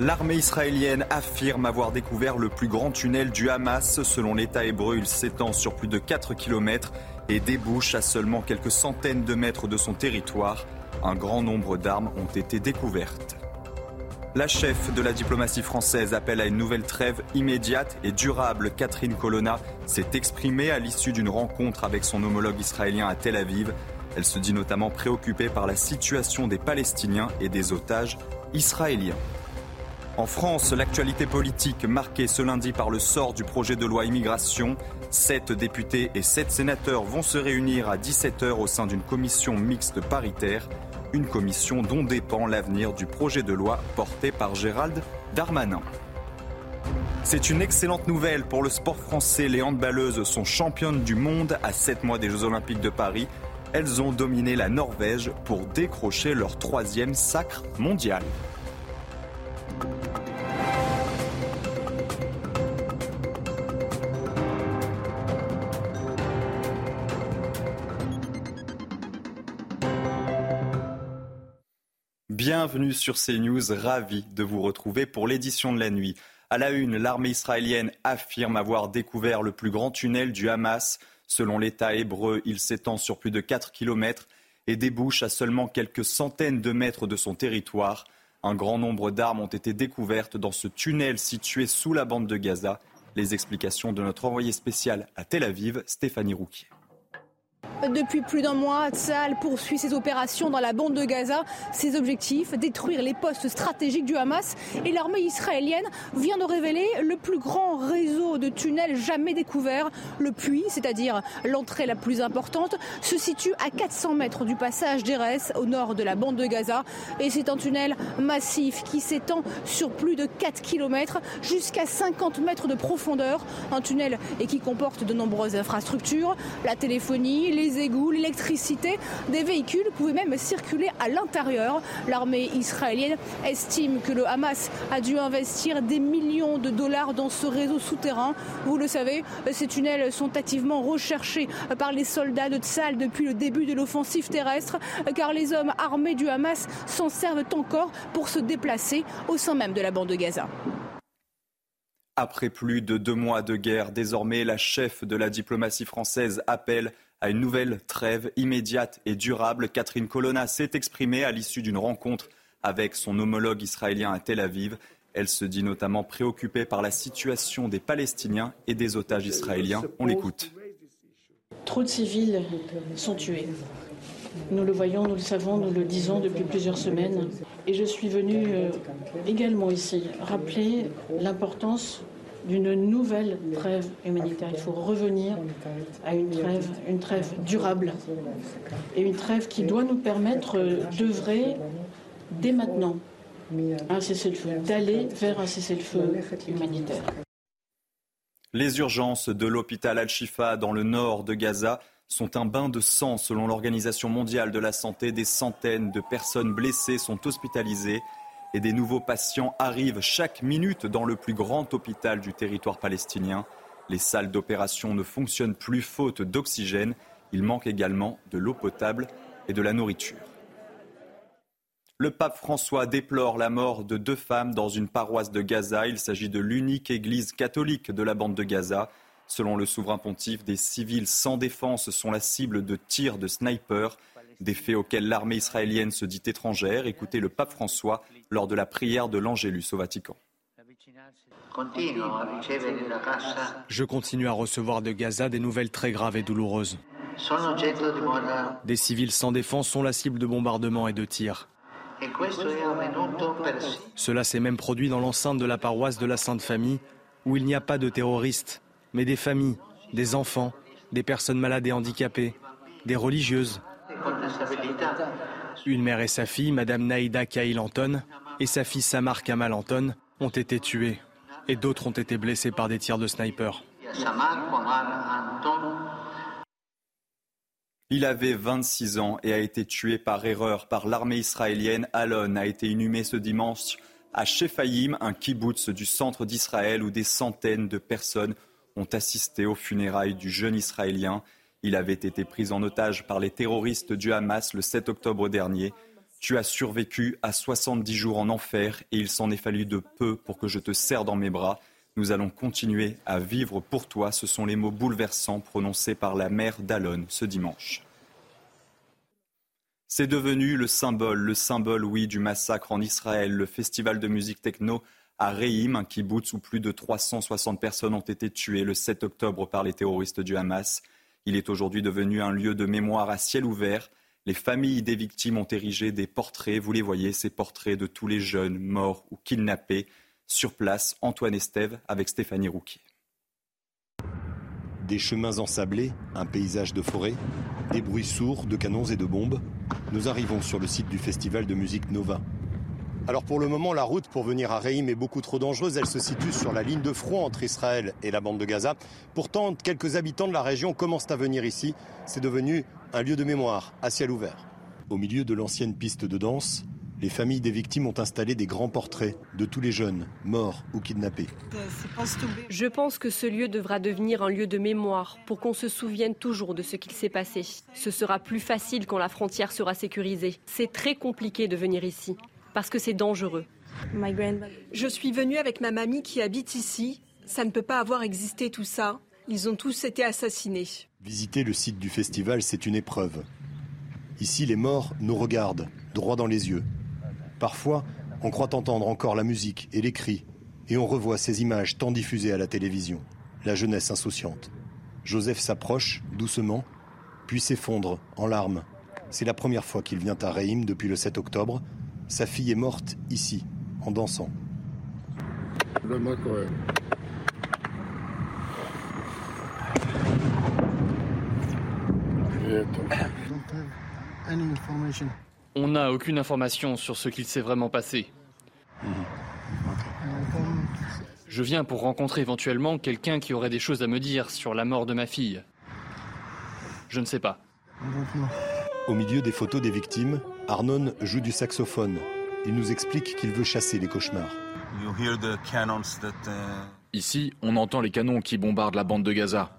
L'armée israélienne affirme avoir découvert le plus grand tunnel du Hamas. Selon l'État hébreu, il s'étend sur plus de 4 km et débouche à seulement quelques centaines de mètres de son territoire. Un grand nombre d'armes ont été découvertes. La chef de la diplomatie française appelle à une nouvelle trêve immédiate et durable. Catherine Colonna s'est exprimée à l'issue d'une rencontre avec son homologue israélien à Tel Aviv. Elle se dit notamment préoccupée par la situation des Palestiniens et des otages israéliens. En France, l'actualité politique marquée ce lundi par le sort du projet de loi immigration. Sept députés et sept sénateurs vont se réunir à 17h au sein d'une commission mixte paritaire une commission dont dépend l'avenir du projet de loi porté par Gérald Darmanin. C'est une excellente nouvelle pour le sport français. Les handballeuses sont championnes du monde à 7 mois des Jeux Olympiques de Paris. Elles ont dominé la Norvège pour décrocher leur troisième sacre mondial. Bienvenue sur CNews, ravi de vous retrouver pour l'édition de la nuit. À la une, l'armée israélienne affirme avoir découvert le plus grand tunnel du Hamas. Selon l'État hébreu, il s'étend sur plus de 4 km et débouche à seulement quelques centaines de mètres de son territoire. Un grand nombre d'armes ont été découvertes dans ce tunnel situé sous la bande de Gaza. Les explications de notre envoyé spécial à Tel Aviv, Stéphanie Rouquier. Depuis plus d'un mois, Tsahal poursuit ses opérations dans la bande de Gaza. Ses objectifs, détruire les postes stratégiques du Hamas. Et l'armée israélienne vient de révéler le plus grand réseau de tunnels jamais découvert. Le puits, c'est-à-dire l'entrée la plus importante, se situe à 400 mètres du passage d'Erez, au nord de la bande de Gaza. Et c'est un tunnel massif qui s'étend sur plus de 4 km jusqu'à 50 mètres de profondeur. Un tunnel et qui comporte de nombreuses infrastructures, la téléphonie, les égouts, l'électricité. Des véhicules pouvaient même circuler à l'intérieur. L'armée israélienne estime que le Hamas a dû investir des millions de dollars dans ce réseau souterrain. Vous le savez, ces tunnels sont activement recherchés par les soldats de Tzal depuis le début de l'offensive terrestre, car les hommes armés du Hamas s'en servent encore pour se déplacer au sein même de la bande de Gaza. Après plus de deux mois de guerre, désormais la chef de la diplomatie française appelle à une nouvelle trêve immédiate et durable. Catherine Colonna s'est exprimée à l'issue d'une rencontre avec son homologue israélien à Tel Aviv. Elle se dit notamment préoccupée par la situation des Palestiniens et des otages israéliens. On l'écoute. Trop de civils sont tués. Nous le voyons, nous le savons, nous le disons depuis plusieurs semaines. Et je suis venue euh, également ici rappeler l'importance d'une nouvelle trêve humanitaire. Il faut revenir à une trêve, une trêve durable et une trêve qui doit nous permettre d'œuvrer dès maintenant un cessez-le-feu, d'aller vers un cessez-le-feu humanitaire. Les urgences de l'hôpital Al-Shifa dans le nord de Gaza sont un bain de sang selon l'Organisation mondiale de la santé. Des centaines de personnes blessées sont hospitalisées et des nouveaux patients arrivent chaque minute dans le plus grand hôpital du territoire palestinien. Les salles d'opération ne fonctionnent plus faute d'oxygène. Il manque également de l'eau potable et de la nourriture. Le pape François déplore la mort de deux femmes dans une paroisse de Gaza. Il s'agit de l'unique église catholique de la bande de Gaza. Selon le souverain pontife, des civils sans défense sont la cible de tirs de snipers des faits auxquels l'armée israélienne se dit étrangère. Écoutez le pape François lors de la prière de l'Angélus au Vatican. Je continue à recevoir de Gaza des nouvelles très graves et douloureuses. Des civils sans défense sont la cible de bombardements et de tirs. Cela s'est même produit dans l'enceinte de la paroisse de la Sainte Famille, où il n'y a pas de terroristes, mais des familles, des enfants, des personnes malades et handicapées, des religieuses, Une mère et sa fille, Madame Naïda Kail Anton, et sa fille Samar Kamal Anton, ont été tuées. Et d'autres ont été blessés par des tirs de sniper. Il avait 26 ans et a été tué par erreur par l'armée israélienne. Alon a été inhumé ce dimanche à Shefaïm, un kibbutz du centre d'Israël où des centaines de personnes ont assisté aux funérailles du jeune Israélien. Il avait été pris en otage par les terroristes du Hamas le 7 octobre dernier. Tu as survécu à 70 jours en enfer et il s'en est fallu de peu pour que je te serre dans mes bras. Nous allons continuer à vivre pour toi. Ce sont les mots bouleversants prononcés par la mère d'Alon ce dimanche. C'est devenu le symbole, le symbole, oui, du massacre en Israël. Le festival de musique techno à Reim, un kibbutz où plus de 360 personnes ont été tuées le 7 octobre par les terroristes du Hamas. Il est aujourd'hui devenu un lieu de mémoire à ciel ouvert. Les familles des victimes ont érigé des portraits, vous les voyez, ces portraits de tous les jeunes morts ou kidnappés. Sur place, Antoine Estève avec Stéphanie Rouquier. Des chemins ensablés, un paysage de forêt, des bruits sourds de canons et de bombes. Nous arrivons sur le site du festival de musique Nova. Alors pour le moment, la route pour venir à Reim est beaucoup trop dangereuse. Elle se situe sur la ligne de front entre Israël et la bande de Gaza. Pourtant, quelques habitants de la région commencent à venir ici. C'est devenu un lieu de mémoire à ciel ouvert. Au milieu de l'ancienne piste de danse, les familles des victimes ont installé des grands portraits de tous les jeunes, morts ou kidnappés. Je pense que ce lieu devra devenir un lieu de mémoire pour qu'on se souvienne toujours de ce qu'il s'est passé. Ce sera plus facile quand la frontière sera sécurisée. C'est très compliqué de venir ici parce que c'est dangereux. Je suis venue avec ma mamie qui habite ici. Ça ne peut pas avoir existé tout ça. Ils ont tous été assassinés. Visiter le site du festival, c'est une épreuve. Ici, les morts nous regardent, droit dans les yeux. Parfois, on croit entendre encore la musique et les cris, et on revoit ces images tant diffusées à la télévision. La jeunesse insouciante. Joseph s'approche, doucement, puis s'effondre en larmes. C'est la première fois qu'il vient à Reim depuis le 7 octobre, sa fille est morte ici, en dansant. On n'a aucune information sur ce qu'il s'est vraiment passé. Je viens pour rencontrer éventuellement quelqu'un qui aurait des choses à me dire sur la mort de ma fille. Je ne sais pas. Au milieu des photos des victimes, Arnon joue du saxophone. Il nous explique qu'il veut chasser les cauchemars. Uh, Ici, on entend les canons qui bombardent la bande de Gaza.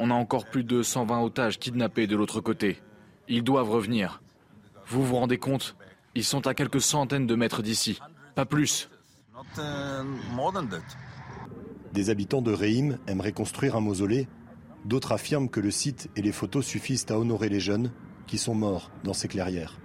On a encore plus de 120 otages kidnappés de l'autre côté. Ils doivent revenir. Vous vous rendez compte? Ils sont à quelques centaines de mètres d'ici. Pas plus. Uh, Des habitants de Reim aimeraient construire un mausolée. D'autres affirment que le site et les photos suffisent à honorer les jeunes qui sont morts dans ces clairières.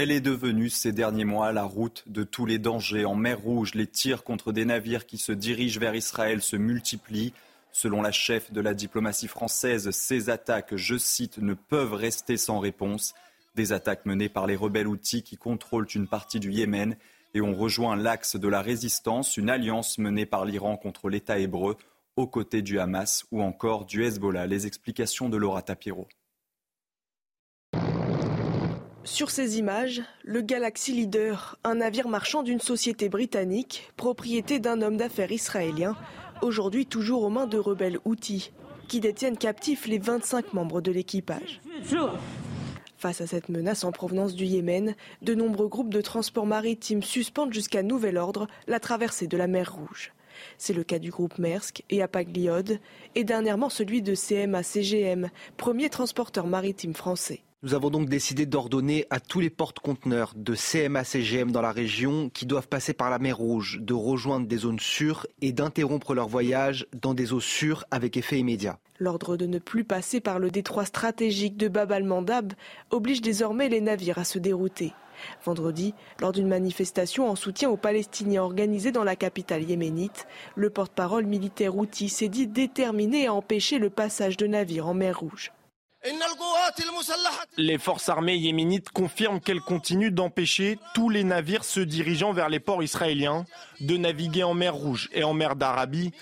Elle est devenue ces derniers mois la route de tous les dangers. En mer Rouge, les tirs contre des navires qui se dirigent vers Israël se multiplient. Selon la chef de la diplomatie française, ces attaques, je cite, ne peuvent rester sans réponse. Des attaques menées par les rebelles outils qui contrôlent une partie du Yémen et ont rejoint l'axe de la résistance, une alliance menée par l'Iran contre l'État hébreu aux côtés du Hamas ou encore du Hezbollah. Les explications de Laura Tapiro. Sur ces images, le Galaxy Leader, un navire marchand d'une société britannique, propriété d'un homme d'affaires israélien, aujourd'hui toujours aux mains de rebelles outils, qui détiennent captifs les 25 membres de l'équipage. Face à cette menace en provenance du Yémen, de nombreux groupes de transport maritime suspendent jusqu'à nouvel ordre la traversée de la mer Rouge. C'est le cas du groupe Maersk et Apagliode, et dernièrement celui de CMA-CGM, premier transporteur maritime français. Nous avons donc décidé d'ordonner à tous les porte-conteneurs de CMA-CGM dans la région qui doivent passer par la mer Rouge de rejoindre des zones sûres et d'interrompre leur voyage dans des eaux sûres avec effet immédiat. L'ordre de ne plus passer par le détroit stratégique de Bab al-Mandab oblige désormais les navires à se dérouter. Vendredi, lors d'une manifestation en soutien aux Palestiniens organisée dans la capitale yéménite, le porte-parole militaire Houthi s'est dit déterminé à empêcher le passage de navires en mer Rouge. Les forces armées yéménites confirment qu'elles continuent d'empêcher tous les navires se dirigeant vers les ports israéliens de naviguer en mer Rouge et en mer d'Arabie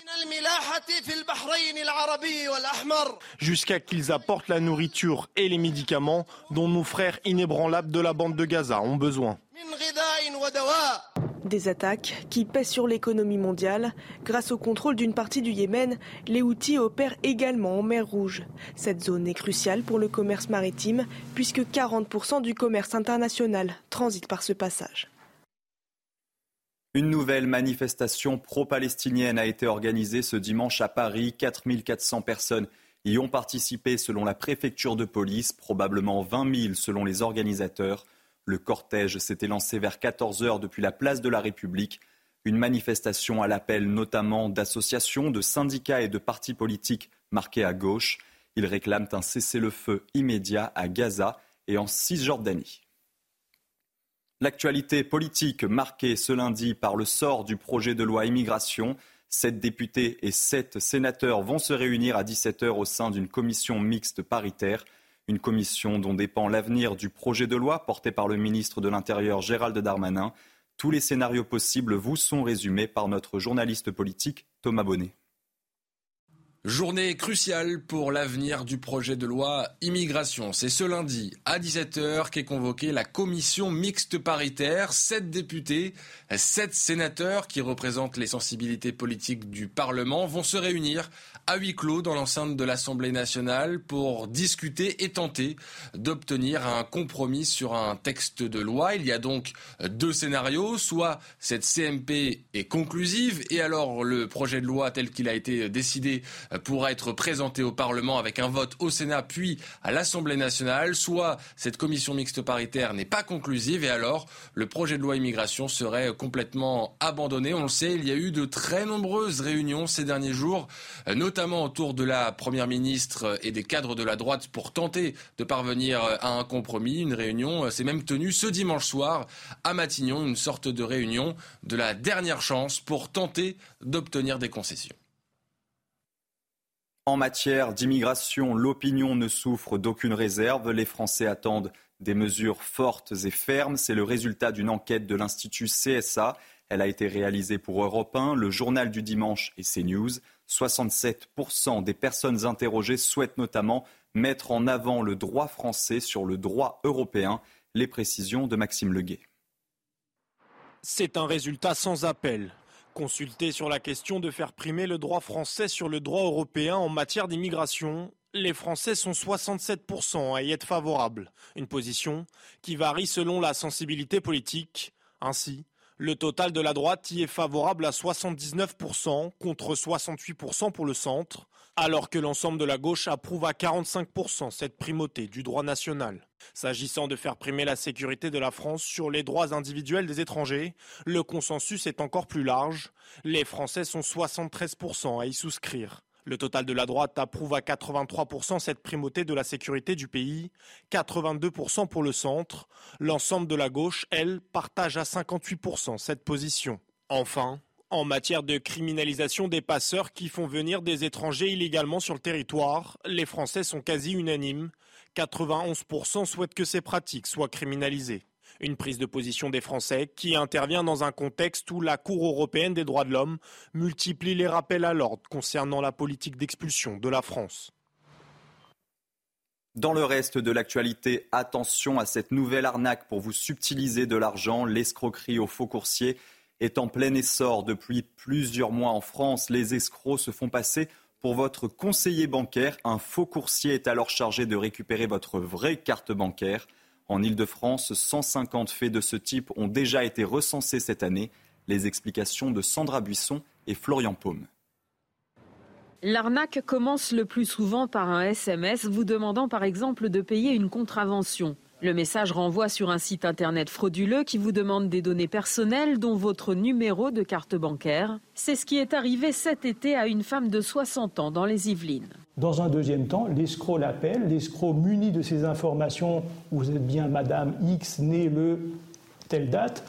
jusqu'à qu'ils apportent la nourriture et les médicaments dont nos frères inébranlables de la bande de Gaza ont besoin. Des attaques qui pèsent sur l'économie mondiale. Grâce au contrôle d'une partie du Yémen, les Houthis opèrent également en mer Rouge. Cette zone est cruciale pour le commerce maritime puisque 40% du commerce international transite par ce passage. Une nouvelle manifestation pro-palestinienne a été organisée ce dimanche à Paris. 4400 personnes y ont participé selon la préfecture de police, probablement 20 000 selon les organisateurs. Le cortège s'était lancé vers 14 heures depuis la place de la République. Une manifestation à l'appel notamment d'associations, de syndicats et de partis politiques marqués à gauche. Ils réclament un cessez-le-feu immédiat à Gaza et en Cisjordanie. L'actualité politique marquée ce lundi par le sort du projet de loi immigration. Sept députés et sept sénateurs vont se réunir à 17h au sein d'une commission mixte paritaire. Une commission dont dépend l'avenir du projet de loi porté par le ministre de l'Intérieur Gérald Darmanin. Tous les scénarios possibles vous sont résumés par notre journaliste politique Thomas Bonnet. Journée cruciale pour l'avenir du projet de loi immigration. C'est ce lundi à 17h qu'est convoquée la commission mixte paritaire. Sept députés, sept sénateurs qui représentent les sensibilités politiques du Parlement vont se réunir à huis clos dans l'enceinte de l'Assemblée nationale pour discuter et tenter d'obtenir un compromis sur un texte de loi. Il y a donc deux scénarios. Soit cette CMP est conclusive et alors le projet de loi tel qu'il a été décidé pourra être présenté au Parlement avec un vote au Sénat puis à l'Assemblée nationale. Soit cette commission mixte paritaire n'est pas conclusive et alors le projet de loi immigration serait complètement abandonné. On le sait, il y a eu de très nombreuses réunions ces derniers jours, notamment notamment autour de la Première ministre et des cadres de la droite pour tenter de parvenir à un compromis. Une réunion s'est même tenue ce dimanche soir à Matignon, une sorte de réunion de la dernière chance pour tenter d'obtenir des concessions. En matière d'immigration, l'opinion ne souffre d'aucune réserve. Les Français attendent des mesures fortes et fermes. C'est le résultat d'une enquête de l'Institut CSA. Elle a été réalisée pour Europe 1, le journal du dimanche et CNews. 67% des personnes interrogées souhaitent notamment mettre en avant le droit français sur le droit européen. Les précisions de Maxime Leguet. C'est un résultat sans appel. Consulté sur la question de faire primer le droit français sur le droit européen en matière d'immigration, les Français sont 67% à y être favorables. Une position qui varie selon la sensibilité politique. Ainsi, le total de la droite y est favorable à 79% contre 68% pour le centre, alors que l'ensemble de la gauche approuve à 45% cette primauté du droit national. S'agissant de faire primer la sécurité de la France sur les droits individuels des étrangers, le consensus est encore plus large. Les Français sont 73% à y souscrire. Le total de la droite approuve à 83% cette primauté de la sécurité du pays, 82% pour le centre. L'ensemble de la gauche, elle, partage à 58% cette position. Enfin, en matière de criminalisation des passeurs qui font venir des étrangers illégalement sur le territoire, les Français sont quasi unanimes. 91% souhaitent que ces pratiques soient criminalisées. Une prise de position des Français qui intervient dans un contexte où la Cour européenne des droits de l'homme multiplie les rappels à l'ordre concernant la politique d'expulsion de la France. Dans le reste de l'actualité, attention à cette nouvelle arnaque pour vous subtiliser de l'argent. L'escroquerie au faux coursier est en plein essor depuis plusieurs mois en France. Les escrocs se font passer pour votre conseiller bancaire. Un faux coursier est alors chargé de récupérer votre vraie carte bancaire. En Ile-de-France, 150 faits de ce type ont déjà été recensés cette année. Les explications de Sandra Buisson et Florian Paume. L'arnaque commence le plus souvent par un SMS vous demandant par exemple de payer une contravention. Le message renvoie sur un site internet frauduleux qui vous demande des données personnelles dont votre numéro de carte bancaire. C'est ce qui est arrivé cet été à une femme de 60 ans dans les Yvelines. Dans un deuxième temps, l'escroc l'appelle, l'escroc muni de ces informations, vous êtes bien Madame X, née le telle date,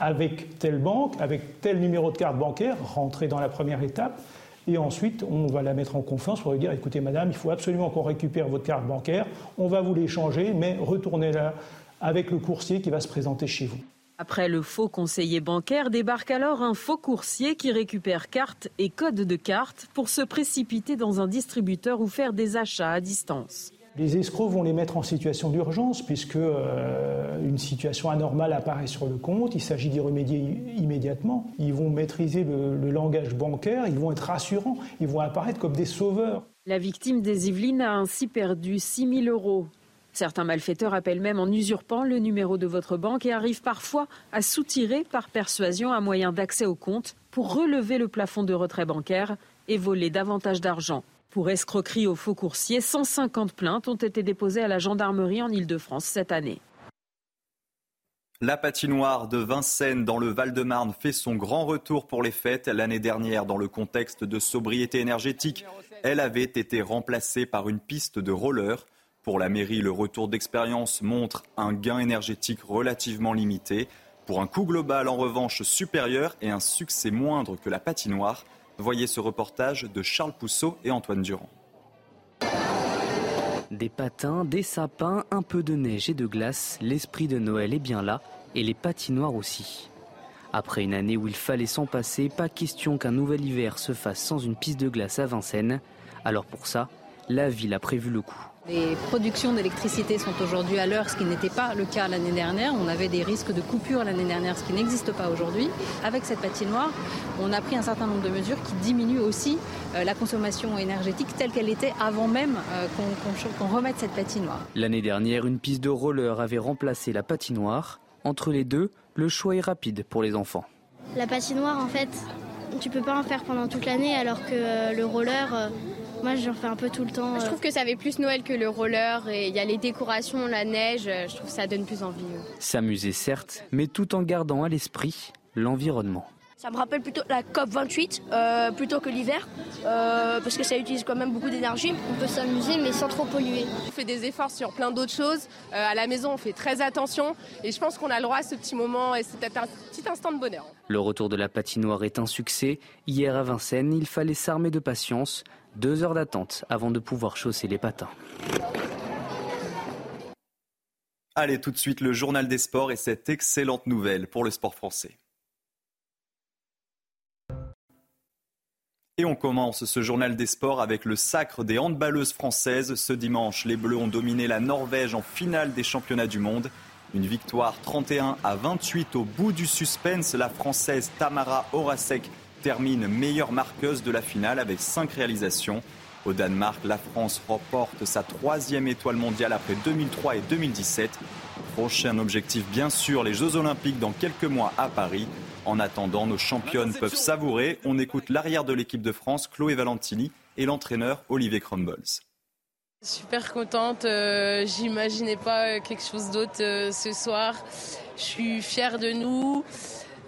avec telle banque, avec tel numéro de carte bancaire, rentré dans la première étape, Et ensuite, on va la mettre en confiance pour lui dire écoutez, madame, il faut absolument qu'on récupère votre carte bancaire, on va vous l'échanger, mais retournez-la avec le coursier qui va se présenter chez vous. Après le faux conseiller bancaire, débarque alors un faux coursier qui récupère carte et code de carte pour se précipiter dans un distributeur ou faire des achats à distance. Les escrocs vont les mettre en situation d'urgence puisque euh, une situation anormale apparaît sur le compte. Il s'agit d'y remédier immédiatement. Ils vont maîtriser le, le, langage bancaire, ils vont être rassurants, ils vont apparaître comme des sauveurs. La victime des Yvelines a ainsi perdu 6 000 euros. Certains malfaiteurs appellent même en usurpant le numéro de votre banque et arrivent parfois à soutirer par persuasion un moyen d'accès au compte pour relever le plafond de retrait bancaire et voler davantage d'argent. Pour escroquerie au faux coursier, 150 plaintes ont été déposées à la gendarmerie en Ile-de-France cette année. La patinoire de Vincennes dans le Val-de-Marne fait son grand retour pour les fêtes. L'année dernière, dans le contexte de sobriété énergétique, elle avait été remplacée par une piste de roller. Pour la mairie, le retour d'expérience montre un gain énergétique relativement limité. Pour un coût global en revanche supérieur et un succès moindre que la patinoire, Voyez ce reportage de Charles Pousseau et Antoine Durand. Des patins, des sapins, un peu de neige et de glace, l'esprit de Noël est bien là et les patinoires aussi. Après une année où il fallait s'en passer, pas question qu'un nouvel hiver se fasse sans une piste de glace à Vincennes. Alors pour ça, la ville a prévu le coup. Les productions d'électricité sont aujourd'hui à l'heure, ce qui n'était pas le cas l'année dernière. On avait des risques de coupure l'année dernière, ce qui n'existe pas aujourd'hui. Avec cette patinoire, on a pris un certain nombre de mesures qui diminuent aussi euh, la consommation énergétique telle qu'elle était avant même euh, qu'on remette cette patinoire. L'année dernière, une piste de roller avait remplacé la patinoire. Entre les deux, le choix est rapide pour les enfants. La patinoire, en fait, tu peux pas en faire pendant toute l'année alors que euh, le roller moi, j'en fais un peu tout le temps. Je trouve que ça fait plus Noël que le roller et il y a les décorations, la neige. Je trouve que ça donne plus envie. S'amuser, certes, mais tout en gardant à l'esprit l'environnement. Ça me rappelle plutôt la COP 28 euh, plutôt que l'hiver euh, parce que ça utilise quand même beaucoup d'énergie. On peut s'amuser mais sans trop polluer. On fait des efforts sur plein d'autres choses. Euh, à la maison, on fait très attention et je pense qu'on a le droit à ce petit moment et c'est peut-être un petit instant de bonheur. Le retour de la patinoire est un succès. Hier à Vincennes, il fallait s'armer de patience. Deux heures d'attente avant de pouvoir chausser les patins. Allez, tout de suite, le journal des sports et cette excellente nouvelle pour le sport français. Et on commence ce journal des sports avec le sacre des handballeuses françaises. Ce dimanche, les Bleus ont dominé la Norvège en finale des championnats du monde. Une victoire 31 à 28 au bout du suspense. La Française Tamara Horacek termine meilleure marqueuse de la finale avec 5 réalisations. Au Danemark, la France remporte sa troisième étoile mondiale après 2003 et 2017. Prochain objectif, bien sûr, les Jeux Olympiques dans quelques mois à Paris. En attendant, nos championnes peuvent savourer. On écoute l'arrière de l'équipe de France, Chloé Valentini, et l'entraîneur Olivier Crumbles. Super contente, euh, j'imaginais pas quelque chose d'autre euh, ce soir. Je suis fière de nous.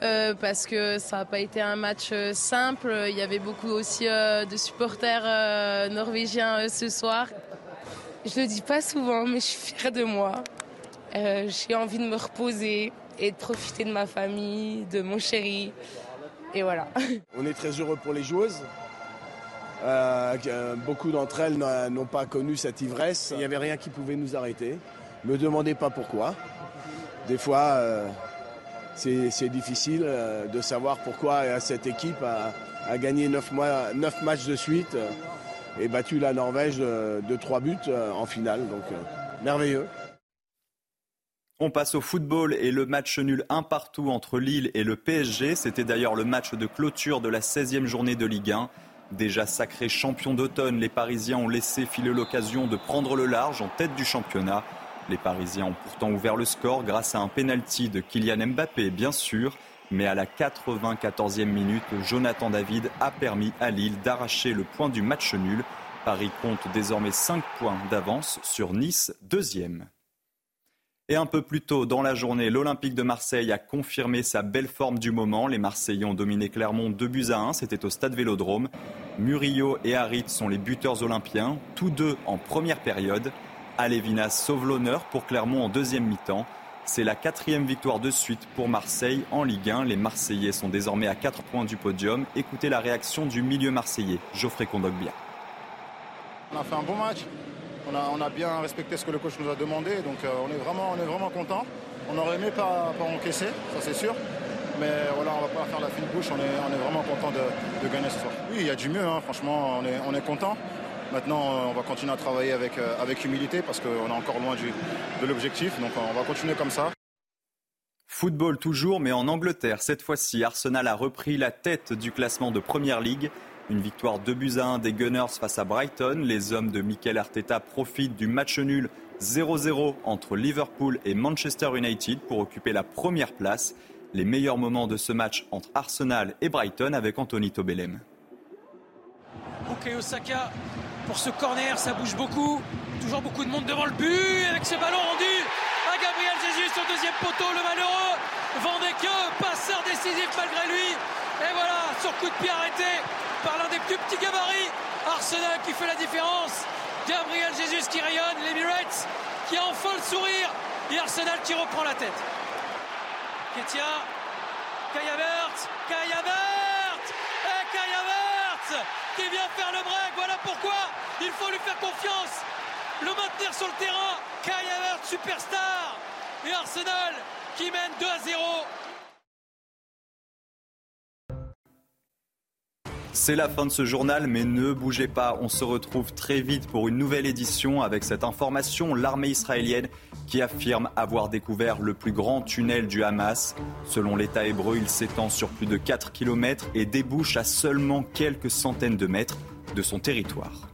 Euh, parce que ça n'a pas été un match euh, simple. Il y avait beaucoup aussi euh, de supporters norvégiens ce soir. Je le dis pas souvent, mais je suis fière de moi. J'ai envie de me reposer et de profiter de ma famille, de mon chéri. Et voilà. On est très heureux pour les joueuses. beaucoup d'entre elles n'ont pas connu cette ivresse. Il n'y avait rien qui pouvait nous arrêter. Me demandez pas pourquoi. Des fois, c'est difficile euh, de savoir pourquoi cette équipe a, gagné 9, matchs de suite euh, et battu la Norvège de, 3 buts euh, en finale. Donc merveilleux. On passe au football et le match nul un partout entre Lille et le PSG. C'était d'ailleurs le match de clôture de la 16e journée de Ligue 1. Déjà sacrés champions d'automne, les Parisiens ont laissé filer l'occasion de prendre le large en tête du championnat. Les Parisiens ont pourtant ouvert le score grâce à un penalty de Kylian Mbappé, bien sûr. Mais à la 94e minute, Jonathan David a permis à Lille d'arracher le point du match nul. Paris compte désormais 5 points d'avance sur Nice, deuxième. Et un peu plus tôt dans la journée, l'Olympique de Marseille a confirmé sa belle forme du moment. Les Marseillais ont dominé Clermont 2 buts à 1, c'était au stade Vélodrome. Murillo et Harit sont les buteurs olympiens, tous deux en première période. Alévinas sauve l'honneur pour Clermont en deuxième mi-temps. C'est la quatrième victoire de suite pour Marseille en Ligue 1. Les Marseillais sont désormais à 4 points du podium. Écoutez la réaction du milieu marseillais, Geoffrey Kondogbia. On a fait un bon match. On a, bien respecté ce que le coach nous a demandé. Donc euh, on est vraiment, content. On aurait aimé pas, encaisser, ça c'est sûr. Mais voilà, on va pas faire la fine bouche. On est, vraiment content de, gagner ce soir. Oui, il y a du mieux. Hein. Franchement, on est, on content. Maintenant, euh, on va continuer à travailler avec, euh, humilité parce qu'on est encore loin de l'objectif. Donc on va continuer comme ça. Football toujours, mais en Angleterre. Cette fois-ci, Arsenal a repris la tête du classement de Première Ligue. Une victoire 2 buts à 1 des Gunners face à Brighton. Les hommes de Mikel Arteta profitent du match nul 0-0 entre Liverpool et Manchester United pour occuper la première place. Les meilleurs moments de ce match entre Arsenal et Brighton avec Anthony Tobelem. Ok Osaka pour ce corner, ça bouge beaucoup. Toujours beaucoup de monde devant le but avec ce ballon rendu à Gabriel Jesus sur poteau, le malheureux. Vendeke, passeur décisif malgré lui. Et voilà, sur coup de pied arrêté par l'un des plus petits gabarits. Arsenal qui fait la différence. Gabriel Jesus qui rayonne, l'Emirates qui a enfin le sourire. Et Arsenal qui reprend la tête. Ketia, Kayavert, Kayavert et Kayavert qui vient faire le break. Voilà pourquoi il faut lui faire confiance. Le maintenir sur le terrain. Kai superstar. Et Arsenal qui mène 2 à 0. C'est la fin de ce journal, mais ne bougez pas, on se retrouve très vite pour une nouvelle édition avec cette information. L'armée israélienne qui affirme avoir découvert le plus grand tunnel du Hamas. Selon l'État hébreu, il s'étend sur plus de 4 km et débouche à seulement quelques centaines de mètres de son territoire.